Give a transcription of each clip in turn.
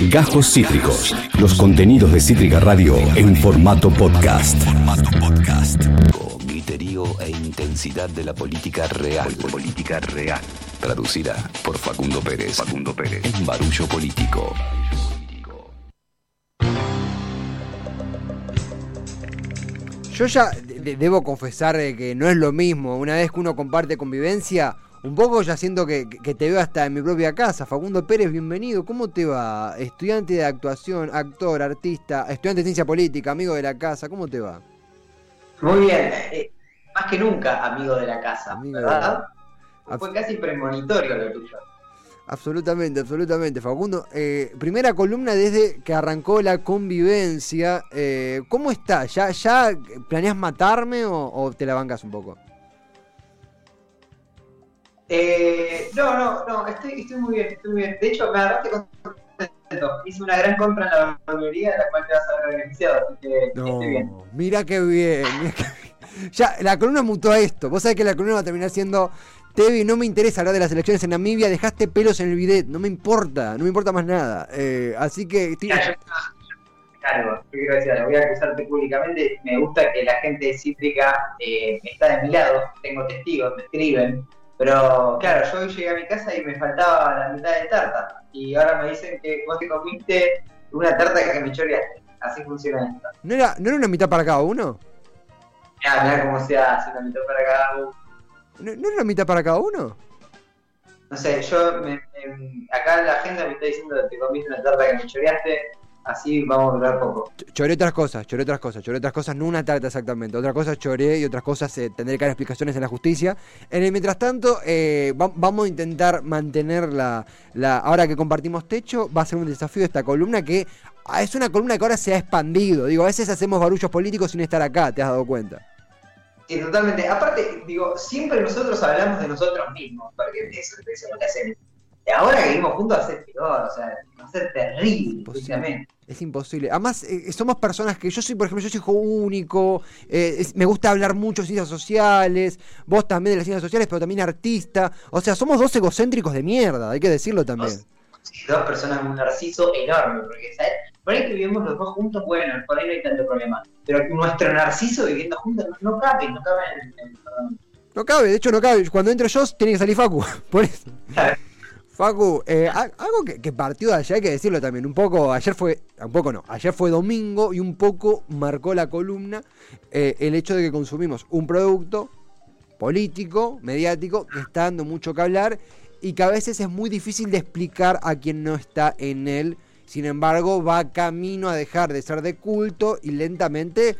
Gajos Cítricos. Los contenidos de Cítrica Radio en formato podcast. Griterío e intensidad de la política real. Política real. Traducida por Facundo Pérez. Facundo Pérez. En Barullo Político. Yo ya de- debo confesar eh, que no es lo mismo. Una vez que uno comparte convivencia, un poco ya siento que, que te veo hasta en mi propia casa. Facundo Pérez, bienvenido. ¿Cómo te va? Estudiante de actuación, actor, artista, estudiante de ciencia política, amigo de la casa. ¿Cómo te va? Muy bien, eh, más que nunca amigo de la casa, Amigo ¿verdad? la- Fue casi premonitorio lo tuyo. Absolutamente, absolutamente. Facundo, eh, primera columna desde que arrancó la convivencia. Eh, ¿Cómo está? ¿Ya, ya planeas matarme o, o te la bancas un poco? Eh, no, no, no, estoy, estoy muy bien, estoy muy bien. De hecho, me agarraste contento. Hice una gran compra en la barbería de la cual te vas a ver beneficiado, así que estoy bien. mira qué bien. mirá qué bien. Ya, la columna mutó a esto. Vos sabés que la columna va a terminar siendo. Tevi, no me interesa hablar de las elecciones en Namibia, dejaste pelos en el bidet, no me importa, no me importa más nada. Eh, así que Ya, yo, quiero decir, algo, voy a acusarte públicamente. Me gusta que la gente Cítrica eh, está de mi lado, tengo testigos, me escriben. Pero claro, yo hoy llegué a mi casa y me faltaba la mitad de tarta. Y ahora me dicen que vos te comiste una tarta que me choreaste. Así funciona esto. ¿no, era, ¿no era una mitad para cada uno? Mirá, mirá cómo se hace, una mitad para cada uno. ¿No, no era una mitad para cada uno? No sé, yo me- me- acá la gente me está diciendo que te comiste una tarta que me choreaste. Así vamos a durar poco. Ch- Choré otras cosas, choré otras cosas, choré otras cosas, no una tarta exactamente. Otra cosa choré y otras cosas eh, tendré que dar explicaciones en la justicia. En el mientras tanto, eh, va- vamos a intentar mantener la, la. Ahora que compartimos techo, va a ser un desafío esta columna que ah, es una columna que ahora se ha expandido. Digo, a veces hacemos barullos políticos sin estar acá, te has dado cuenta. Sí, totalmente. Aparte, digo, siempre nosotros hablamos de nosotros mismos, porque eso, eso es lo que hacemos. Y ahora que vivimos juntos va a ser peor, o sea, va a ser terrible, Imposible. Es imposible. Además, eh, somos personas que yo soy, por ejemplo, yo soy hijo único, eh, es- me gusta hablar mucho de ciencias sociales, vos también de las ciencias sociales, pero también artista. O sea, somos dos egocéntricos de mierda, hay que decirlo también. Dos, dos personas un narciso enorme, porque ¿sabes? por ahí que vivimos los dos juntos, bueno, por ahí no hay tanto problema. Pero nuestro narciso viviendo juntos no, no cabe, no cabe en, en- No cabe, de hecho no cabe. Cuando entro yo, tiene que salir Facu. Por eso. Facu, eh, algo que, partió de allá, hay que decirlo también. Un poco, ayer fue, un poco no, ayer fue domingo y un poco marcó la columna eh, el hecho de que consumimos un producto político, mediático, que está dando mucho que hablar y que a veces es muy difícil de explicar a quien no está en él. Sin embargo, va camino a dejar de ser de culto y lentamente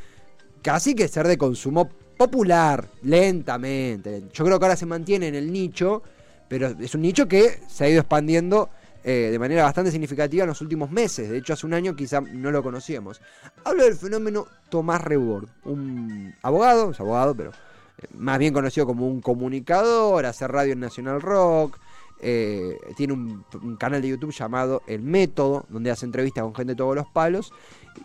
casi que ser de consumo popular, lentamente. Yo creo que ahora se mantiene en el nicho, pero es un nicho que se ha ido expandiendo eh, de manera bastante significativa en los últimos meses. De hecho, hace un año quizá no lo conocíamos. Hablo del fenómeno Tomás Rebord, un abogado, es abogado, pero eh, más bien conocido como un comunicador, hace radio en Nacional Rock. eh, tiene un, canal de YouTube llamado El Método, donde hace entrevistas con gente de todos los palos.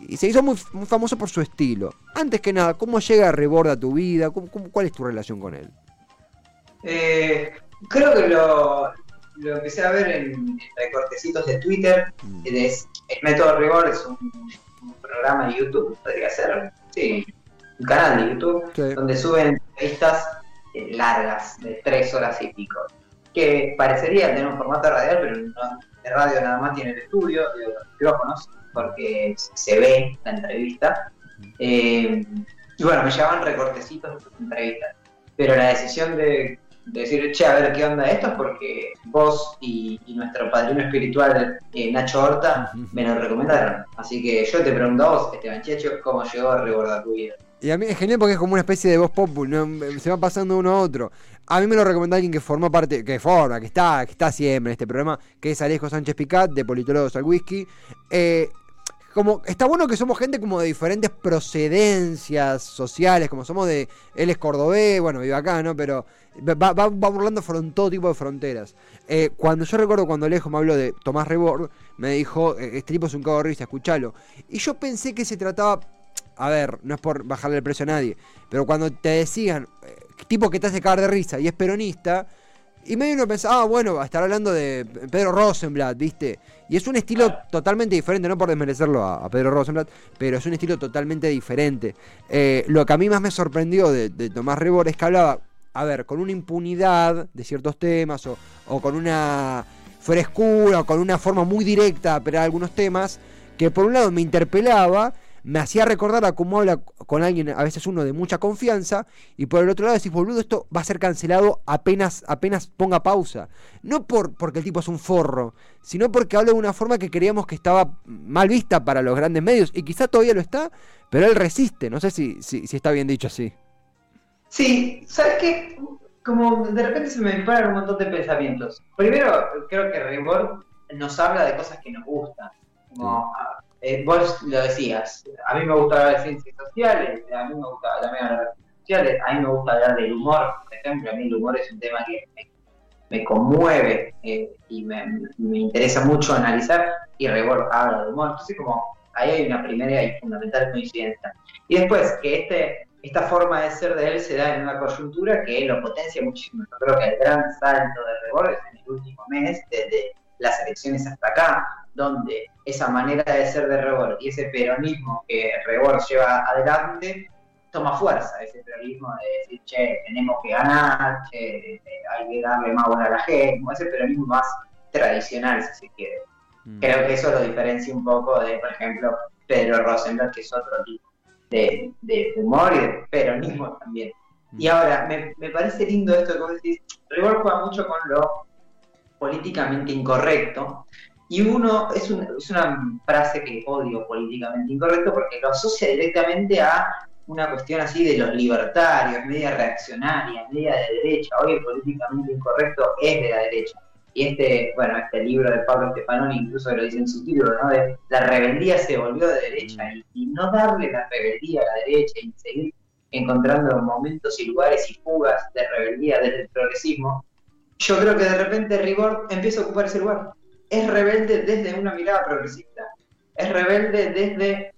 Y se hizo muy, famoso por su estilo. Antes que nada, ¿cómo llega Rebord a tu vida? ¿Cómo- cómo- cuál es tu relación con él? Eh, creo que lo, lo empecé a ver en, recortecitos de Twitter. Mm. Es, el método rigor es un, un programa de YouTube, podría ser. Sí, un canal de YouTube Sí. donde suben entrevistas eh, largas, de tres horas y pico. Que parecería tener un formato radial, pero no, de radio nada más tiene el estudio los micrófonos, porque se ve la entrevista. Eh, y bueno, me llevaban recortecitos de sus entrevistas. Pero la decisión de, de decir, che, a ver qué onda esto es porque vos y, y nuestro padrino espiritual, eh, Nacho Horta, me lo recomendaron. Así que yo te pregunto a vos, Esteban Checho, cómo llegó a recordar tu vida. Y a mí es genial porque es como una especie de voz popul, ¿no? se va pasando uno a otro. A mí me lo recomendó alguien que formó parte, que forma, que está, que está siempre en este programa, que es Alejo Sánchez Picat, de Politólogos al Whisky. Eh, como, está bueno que somos gente como de diferentes procedencias sociales, como somos de, él es cordobés, bueno, vive acá, ¿no? Pero va, va, va burlando todo tipo de fronteras. Eh, cuando yo recuerdo cuando Alejo me habló de Tomás Rebord, me dijo, eh, este tipo es un cago de risa, escuchalo. Y yo pensé que se trataba a ver, no es por bajarle el precio a nadie, pero cuando te decían, eh, tipo que te hace cagar de risa y es peronista, Y medio uno pensaba, ah, bueno, va a estar hablando de Pedro Rosenblatt, ¿viste? Y es un estilo totalmente diferente, no por desmerecerlo a, Pedro Rosenblatt, pero es un estilo totalmente diferente. Eh, lo que a mí más me sorprendió de, Tomás Rebor es que hablaba, a ver, con una impunidad de ciertos temas o, o con una frescura o con una forma muy directa pero algunos temas, que por un lado me interpelaba me hacía recordar a cómo habla con alguien, a veces uno de mucha confianza, y por el otro lado decís, boludo, esto va a ser cancelado apenas, apenas ponga pausa. No por, porque el tipo es un forro, sino porque habla de una forma que creíamos que estaba mal vista para los grandes medios, y quizá todavía lo está, pero él resiste. No sé si, si, está bien dicho así. Sí, ¿sabes qué? Como de repente se me disparan un montón de pensamientos. Primero, creo que Rebord nos habla de cosas que nos gustan. Como, eh, vos lo decías, a mí me gusta hablar de ciencias sociales, a mí me gusta también hablar de ciencias sociales, a mí me gusta hablar del humor, por ejemplo, a mí el humor es un tema que me, conmueve eh, y me, interesa mucho analizar, y Rebord habla de humor, entonces como ahí hay una primera y fundamental coincidencia. Y después, que este, esta forma de ser de él se da en una coyuntura que lo potencia muchísimo. Yo creo que el gran salto de Rebord es en el último mes, desde las elecciones hasta acá, donde esa manera de ser de Rebord y ese peronismo que Rebord lleva adelante toma fuerza, ese peronismo de decir, che, tenemos que ganar, che, hay que darle más bola a la gente, como ese peronismo más tradicional, si se quiere. Mm. Creo que eso lo diferencia un poco de, por ejemplo, Pedro Rosenberg, que es otro tipo de, humor y de peronismo también. Mm. Y ahora, me, me, parece lindo esto que vos decís, Rebord juega mucho con lo políticamente incorrecto, y uno, es, es una frase que odio políticamente incorrecto porque lo asocia directamente a una cuestión así de los libertarios, media reaccionaria, media de derecha. Hoy el políticamente incorrecto es de la derecha. Y este, bueno, este libro de Pablo Stefanoni incluso lo dice en su título, ¿no? De la rebeldía se volvió de derecha y, y no darle la rebeldía a la derecha y seguir encontrando momentos y lugares y fugas de rebeldía desde el progresismo, yo creo que de repente Rigor empieza a ocupar ese lugar es rebelde desde una mirada progresista, es rebelde desde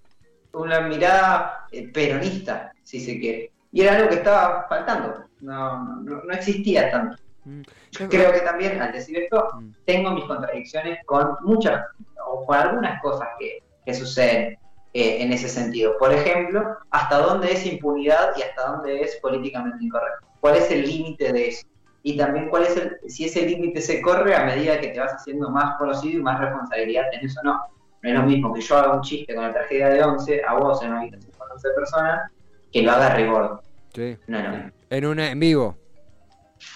una mirada eh, peronista, si se quiere. Y era algo que estaba faltando, no, no, existía tanto. Mm. Creo que también, al decir esto, mm. tengo mis contradicciones con muchas, o con algunas cosas que, suceden eh, en ese sentido. Por ejemplo, hasta dónde es impunidad y hasta dónde es políticamente incorrecto. ¿Cuál es el límite de eso? Y también cuál es el, si ese límite se corre a medida que te vas haciendo más conocido y más responsabilidad tenés o no. No es lo mismo que yo haga un chiste con la tragedia de 11 a vos en una habitación con 11 personas que lo haga Rebord. Sí. No, no. En, una, en vivo.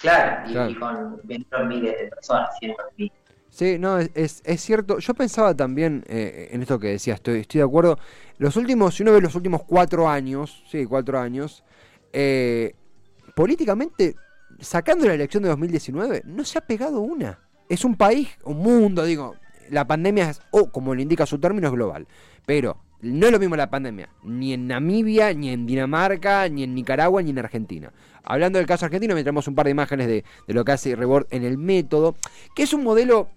Claro, y, con miles de personas, cientos de Sí, no, es, es, cierto. Yo pensaba también eh, en esto que decía, estoy, estoy de acuerdo. Los últimos, si uno ve los últimos cuatro años, sí, cuatro años, eh, políticamente sacando la elección de 2019, no se ha pegado una. Es un país, un mundo, digo, la pandemia es, o como le indica su término, es global. Pero no es lo mismo la pandemia, ni en Namibia, ni en Dinamarca, ni en Nicaragua, ni en Argentina. Hablando del caso argentino, me un par de imágenes de, lo que hace Rebord en el método, que es un modelo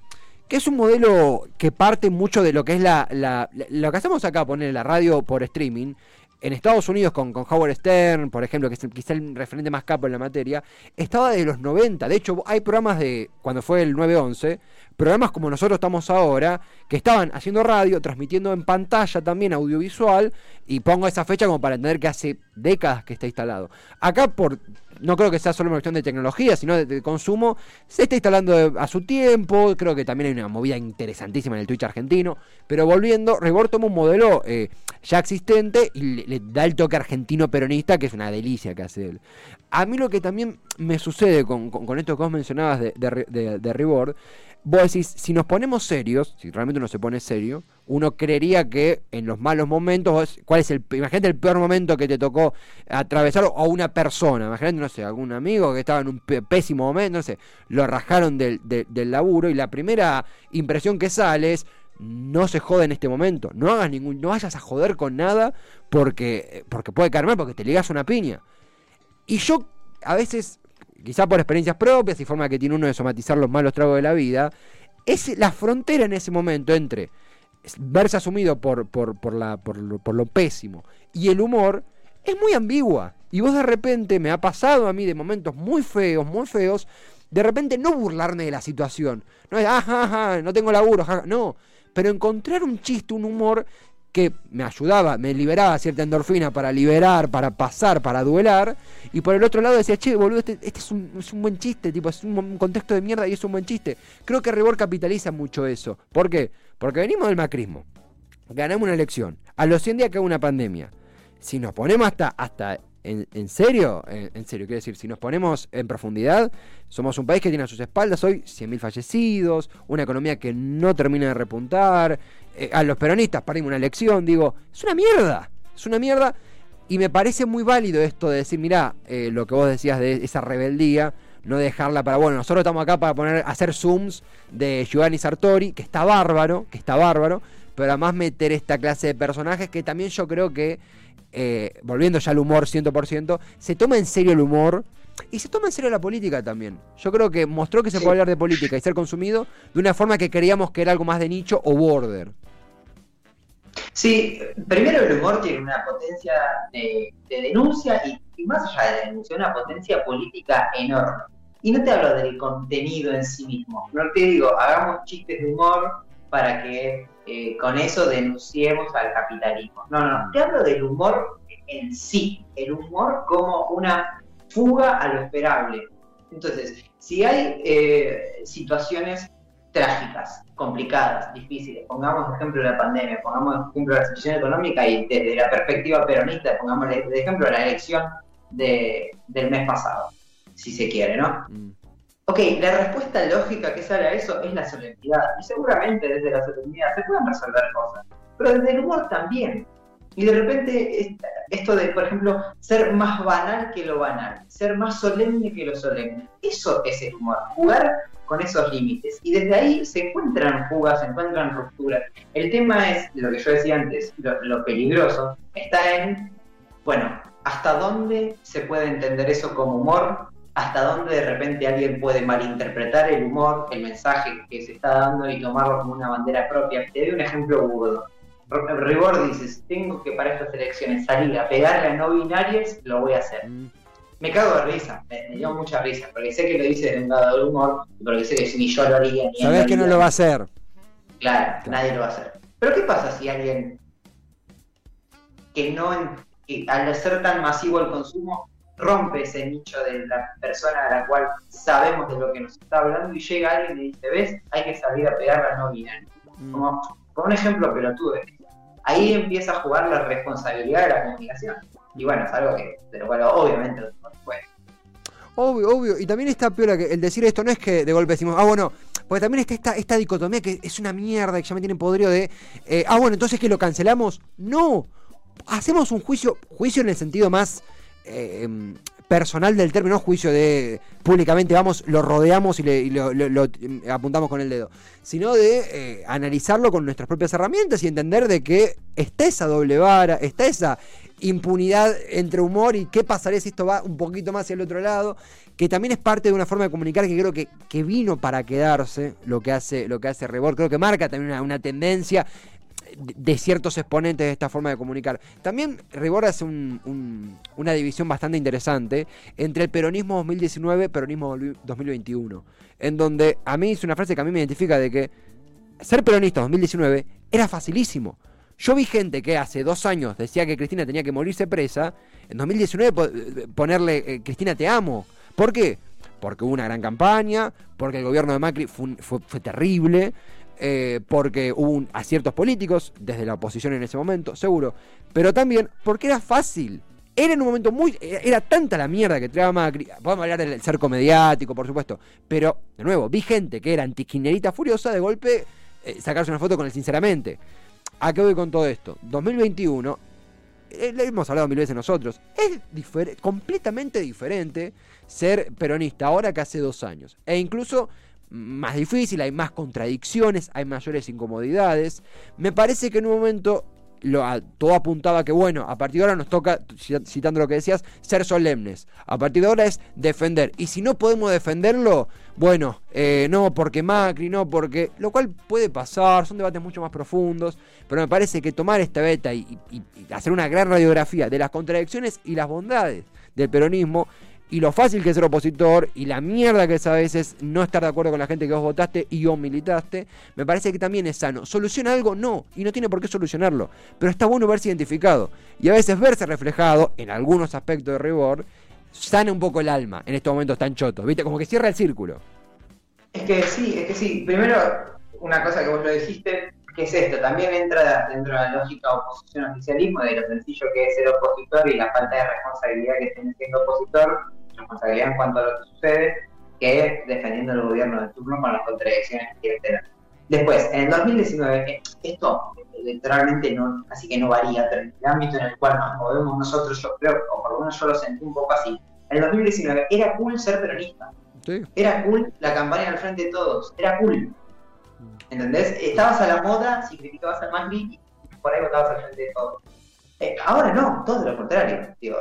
que es un modelo que parte mucho de lo que es la, lo que hacemos acá, poner la radio por streaming, en Estados Unidos con, con Howard Stern, por ejemplo, que es quizá el referente más capo en la materia, estaba de los 90. De hecho, hay programas de, cuando fue el 9-11, programas como nosotros estamos ahora, que estaban haciendo radio, transmitiendo en pantalla también audiovisual, y pongo esa fecha como para entender que hace décadas que está instalado. Acá por no creo que sea solo una cuestión de tecnología, sino de, consumo. Se está instalando a su tiempo. Creo que también hay una movida interesantísima en el Twitch argentino. Pero volviendo, Rebord toma un modelo eh, ya existente y le, da el toque argentino peronista, que es una delicia que hace él. A mí lo que también me sucede con, esto que vos mencionabas de, de, de vos decís, si nos ponemos serios, si realmente uno se pone serio, uno creería que en los malos momentos, ¿cuál es el, imagínate el peor momento que te tocó atravesar o una persona, imagínate, no sé, algún amigo que estaba en un pésimo momento, no sé, lo rajaron del, del laburo y la primera impresión que sale es, no se jode en este momento, no hagas ningún, no vayas a joder con nada porque, porque puede caer porque te ligas una piña. Y yo a veces quizá por experiencias propias y forma que tiene uno de somatizar los malos tragos de la vida, es la frontera en ese momento entre verse asumido por, por, la, por, lo, pésimo y el humor es muy ambigua. Y vos de repente me ha pasado a mí de momentos muy feos, muy feos, de repente no burlarme de la situación. No es, ah, no tengo laburo, no. Pero encontrar un chiste, un humor que me ayudaba, me liberaba cierta endorfina para liberar, para pasar, para duelar. Y por el otro lado decía, che, boludo, este, este es, un, buen chiste, tipo, es un, contexto de mierda y es un buen chiste. Creo que Rebor capitaliza mucho eso. ¿Por qué? Porque venimos del macrismo. Ganamos una elección. A los 100 días que una pandemia. Si nos ponemos hasta, hasta en, serio, en, serio, quiero decir, si nos ponemos en profundidad, somos un país que tiene a sus espaldas hoy 100.000 fallecidos, una economía que no termina de repuntar, eh, a los peronistas perdimos una elección, digo, es una mierda, es una mierda, y me parece muy válido esto de decir, mirá, eh, lo que vos decías de esa rebeldía, no dejarla para, bueno, nosotros estamos acá para poner, hacer zooms de Giovanni Sartori, que está bárbaro, que está bárbaro, pero además meter esta clase de personajes que también yo creo que eh, volviendo ya al humor 100%, se toma en serio el humor y se toma en serio la política también. Yo creo que mostró que se puede hablar de política y ser consumido de una forma que creíamos que era algo más de nicho o border. Sí, primero el humor tiene una potencia de, denuncia y, más allá de la denuncia, una potencia política enorme. Y no te hablo del contenido en sí mismo, no te digo, hagamos chistes de humor para que eh, con eso denunciemos al capitalismo. No, no, te hablo del humor en sí, el humor como una fuga a lo esperable. Entonces, si hay eh, situaciones trágicas, complicadas, difíciles, pongamos ejemplo la pandemia, pongamos ejemplo la situación económica y desde la perspectiva peronista, pongamos de ejemplo la elección del mes pasado, si se quiere, ¿no? Mm. Ok, la respuesta lógica que sale a eso es la solemnidad. Y seguramente desde la solemnidad se pueden resolver cosas. Pero desde el humor también. Y de repente esto de, por ejemplo, ser más banal que lo banal, ser más solemne que lo solemne. Eso es el humor, jugar con esos límites. Y desde ahí se encuentran fugas, se encuentran rupturas. El tema es, lo que yo decía antes, lo, lo peligroso, está en, bueno, hasta dónde se puede entender eso como humor hasta dónde de repente alguien puede malinterpretar el humor, el mensaje que se está dando y tomarlo como una bandera propia. Te doy un ejemplo burdo. Ribor dice, tengo que para estas elecciones salir a pegarle a no binarios, lo voy a hacer. Mm. Me cago de risa, me, dio mucha risa, porque sé que lo dice de un lado del humor, porque sé que ni yo lo haría ni Sabes que no lo va a hacer. Claro, nadie lo va a hacer. Pero ¿qué pasa si alguien que no, que al ser tan masivo el consumo, rompe ese nicho de la persona a la cual sabemos de lo que nos está hablando y llega alguien y dice, ves, hay que salir a pegar a no binaria. Mm. Como, un ejemplo pelotudo. Ahí empieza a jugar la responsabilidad de la comunicación. Y bueno, es algo que, pero bueno, obviamente no puede. Obvio, obvio. Y también está peor que el decir esto no es que de golpe decimos, ah, bueno, porque también está esta, esta dicotomía que es una mierda, que ya me tienen podrido de, eh, ah, bueno, entonces que lo cancelamos. No, hacemos un juicio, juicio en el sentido más eh, em, personal del término, juicio de públicamente vamos, lo rodeamos y, lo, apuntamos con el dedo, sino de eh, analizarlo con nuestras propias herramientas y entender de que está esa doble vara, está esa impunidad entre humor y qué pasaría si esto va un poquito más hacia el otro lado, que también es parte de una forma de comunicar que creo que, que vino para quedarse lo que hace, lo que hace Rebor, creo que marca también una tendencia de ciertos exponentes de esta forma de comunicar. También Ribor hace una división bastante interesante entre el peronismo 2019 y peronismo 2021, en donde a mí es una frase que a mí me identifica de que ser peronista 2019 era facilísimo. Yo vi gente que hace dos años decía que Cristina tenía que morirse presa, en 2019 ponerle eh, Cristina te amo. ¿Por qué? Porque hubo una gran campaña, porque el gobierno de Macri fue terrible, eh, porque hubo aciertos políticos desde la oposición en ese momento, seguro, pero también porque era fácil. Era en un momento muy. Era tanta la mierda que traía Macri. Podemos hablar del cerco mediático, por supuesto. Pero, de nuevo, vi gente que era antiquinerita furiosa de golpe eh, sacarse una foto con él, sinceramente. ¿A qué voy con todo esto? 2021, eh, le hemos hablado mil veces nosotros, es completamente diferente ser peronista ahora que hace dos años. E incluso más difícil, hay más contradicciones, hay mayores incomodidades. Me parece que en un momento lo, todo apuntaba que, bueno, a partir de ahora nos toca, citando lo que decías, ser solemnes. A partir de ahora es defender. Y si no podemos defenderlo, bueno, eh, no porque Macri, no porque... Lo cual puede pasar, son debates mucho más profundos, pero me parece que tomar esta beta y hacer una gran radiografía de las contradicciones y las bondades del peronismo y lo fácil que es ser opositor y la mierda que es a veces no estar de acuerdo con la gente que vos votaste y o militaste, me parece que también es sano. ¿Soluciona algo? No, y no tiene por qué solucionarlo, pero está bueno verse identificado y a veces verse reflejado en algunos aspectos de rigor sana un poco el alma en estos momentos tan chotos, ¿viste? Como que cierra el círculo. Es que sí, es que sí. Primero, una cosa que vos lo dijiste, que es esto, también entra dentro de la lógica oposición-oficialismo, de lo sencillo que es ser opositor y la falta de responsabilidad que tiene siendo opositor, responsabilidad en cuanto a lo que sucede, que defendiendo el gobierno de turno con las contradicciones que quiere tener. Después, en el 2019, eh, esto electoralmente no, casi que no varía, pero el ámbito en el cual nos movemos nosotros, yo creo, o por lo menos yo lo sentí un poco así, en el 2019 era cool ser peronista. Era cool la campaña al frente de todos, era cool. ¿Entendés? Estabas a la moda si criticabas al más y por ahí votabas al frente de todos. Eh, ahora no, todo lo contrario. Digo,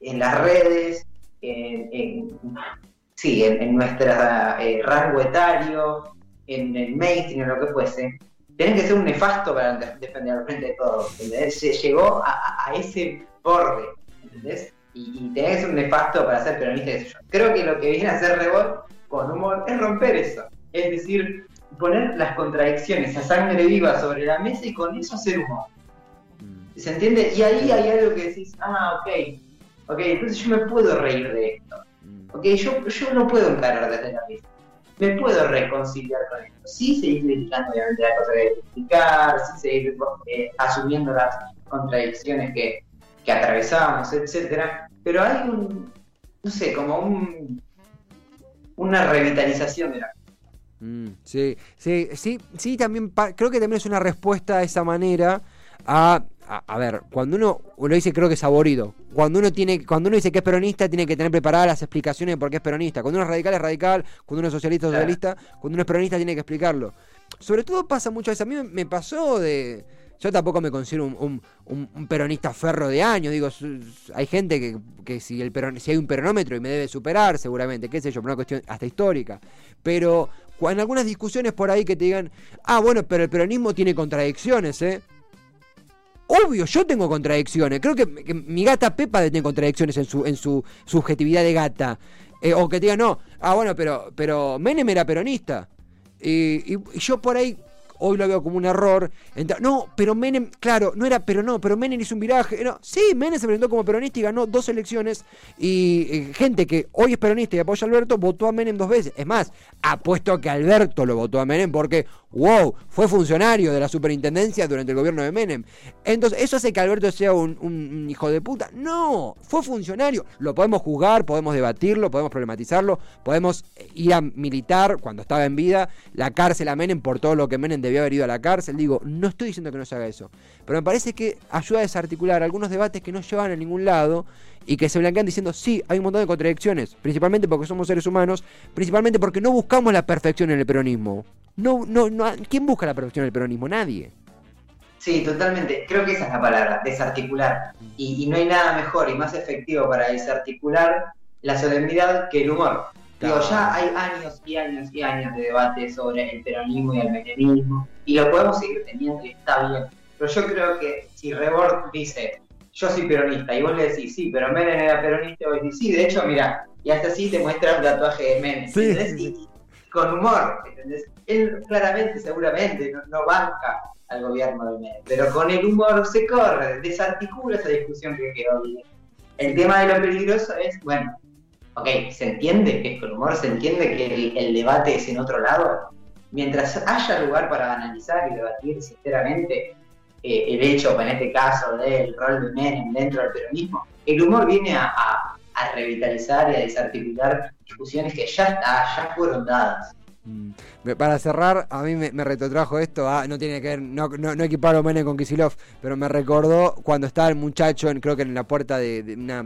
en las redes, en, sí, en, nuestro eh, rango etario, en el mainstream, en lo que fuese, tenés que ser un nefasto para defender al frente de todos. Se llegó a, ese borde, ¿entendés? Y, y, tenés que ser un nefasto para ser peronista. Creo que lo que viene a hacer Rebot con humor es romper eso. Es decir, poner las contradicciones a sangre viva sobre la mesa y con eso hacer humor. Mm. ¿Se entiende? Y ahí hay algo que decís, ah, ok, ok, entonces yo me puedo reír de esto. Mm. Ok, yo, yo no puedo encarar desde la mesa. Me puedo reconciliar con esto. Sí seguir criticando obviamente la cosa de explicar, sí seguir eh, asumiendo las contradicciones que, que atravesamos, etcétera. Pero hay un, no sé, como un una revitalización de la Mm, sí, sí, sí, sí, también creo que también es una respuesta de esa manera a, a, ver, cuando uno lo dice creo que es saborido, cuando uno tiene, cuando uno dice que es peronista tiene que tener preparadas las explicaciones de por qué es peronista, cuando uno es radical es radical, cuando uno es socialista es socialista, cuando uno es peronista tiene que explicarlo. Sobre todo pasa muchas veces, a mí me pasó de... Yo tampoco me considero un, un, peronista ferro de años. Digo, hay gente que, que si, el si hay un peronómetro y me debe superar, seguramente, qué sé yo, por una cuestión hasta histórica. Pero en algunas discusiones por ahí que te digan, ah, bueno, pero el peronismo tiene contradicciones, ¿eh? Obvio, yo tengo contradicciones. Creo que, mi gata Pepa tiene contradicciones en su, en su subjetividad de gata. Eh, o que te digan, no, ah, bueno, pero, pero Menem era peronista. y, yo por ahí hoy lo veo como un error. No, pero Menem, claro, no era, pero no, pero Menem hizo un viraje. No, sí, Menem se presentó como peronista y ganó dos elecciones. Y eh, gente que hoy es peronista y apoya a Alberto votó a Menem dos veces. Es más, apuesto que Alberto lo votó a Menem porque, wow, fue funcionario de la superintendencia durante el gobierno de Menem. Entonces, ¿eso hace que Alberto sea un, hijo de puta? No, fue funcionario. Lo podemos juzgar, podemos debatirlo, podemos problematizarlo, podemos ir a militar cuando estaba en vida, la cárcel a Menem por todo lo que Menem debía haber ido a la cárcel. Digo, no estoy diciendo que no se haga eso. Pero me parece que ayuda a desarticular algunos debates que no llevan a ningún lado y que se blanquean diciendo, sí, hay un montón de contradicciones, principalmente porque somos seres humanos, principalmente porque no buscamos la perfección en el peronismo. No, no, no, ¿Quién busca la perfección en el peronismo? Nadie. Sí, totalmente. Creo que esa es la palabra, desarticular. Y, y no hay nada mejor y más efectivo para desarticular la solemnidad que el humor. Digo, ya hay años y años y años de debate sobre el peronismo y el menemismo, y lo podemos seguir teniendo y está bien. Pero yo creo que si Rebord dice, yo soy peronista, y vos le decís, sí, pero Menem era peronista, y vos decís, sí, de hecho, mira, y hasta así te muestra un tatuaje de Menem, sí. con humor, ¿entendés? Él claramente, seguramente, no, banca al gobierno de Menem, pero con el humor se corre, desarticula esa discusión que quedó bien. El tema de lo peligroso es, bueno, ok, se entiende que es con humor, se entiende que el, debate es en otro lado. Mientras haya lugar para analizar y debatir sinceramente eh, el hecho, en este caso, del rol de Menem dentro del peronismo, el humor viene a, revitalizar y a desarticular discusiones que ya, ya fueron dadas. Mm. Para cerrar, a mí me, retrotrajo esto, no tiene que ver, no, no, no equiparo Menem con Kisilov, pero me recordó cuando estaba el muchacho, en, creo que en la puerta de, una,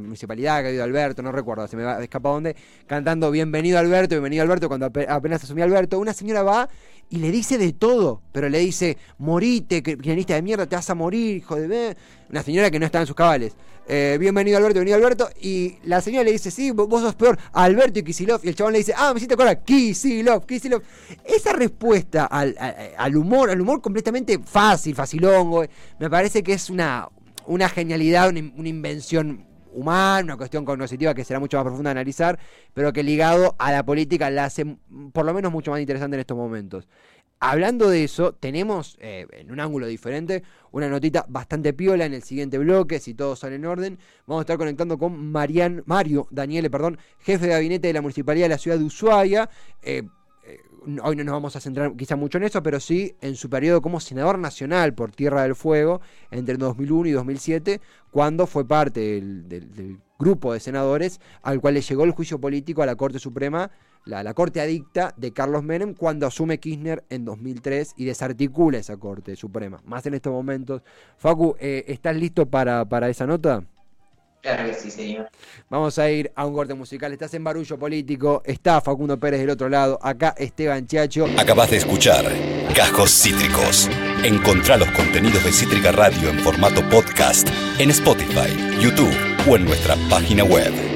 municipalidad que ha ido Alberto, no recuerdo, se me va, escapa dónde, cantando Bienvenido Alberto, bienvenido Alberto, cuando apenas asumía Alberto, una señora va y le dice de todo, pero le dice, morite, pianista de mierda, te vas a morir, hijo de... Una señora que no está en sus cabales. Eh, bienvenido Alberto, bienvenido Alberto. Y la señora le dice, sí, vos sos peor, Alberto y Kisilov. Y el chabón le dice, ah, me siento ahora, Kisilov, Kisilov. Esa respuesta al, humor, al humor completamente fácil, facilongo, me parece que es una, una genialidad, una, invención humana, una cuestión cognitiva que será mucho más profunda de analizar, pero que ligado a la política la hace por lo menos mucho más interesante en estos momentos. Hablando de eso, tenemos eh, en un ángulo diferente una notita bastante piola en el siguiente bloque, si todo sale en orden. Vamos a estar conectando con Marian, Mario Daniele, perdón, jefe de gabinete de la Municipalidad de la Ciudad de Ushuaia. Eh, hoy no nos vamos a centrar quizá mucho en eso, pero sí en su periodo como senador nacional por Tierra del Fuego entre 2001 y 2007, cuando fue parte del grupo de senadores al cual le llegó el juicio político a la Corte Suprema la, corte adicta de Carlos Menem cuando asume Kirchner en 2003 y desarticula esa corte suprema, más en estos momentos. Facu, eh, ¿estás listo para, para esa nota? Claro que sí, señor. Vamos a ir a un corte musical. Estás en Barullo Político, está Facundo Pérez del otro lado, acá Esteban Chacho. Acabas de escuchar Cajos Cítricos. Encontrá los contenidos de Cítrica Radio en formato podcast en Spotify, YouTube o en nuestra página web.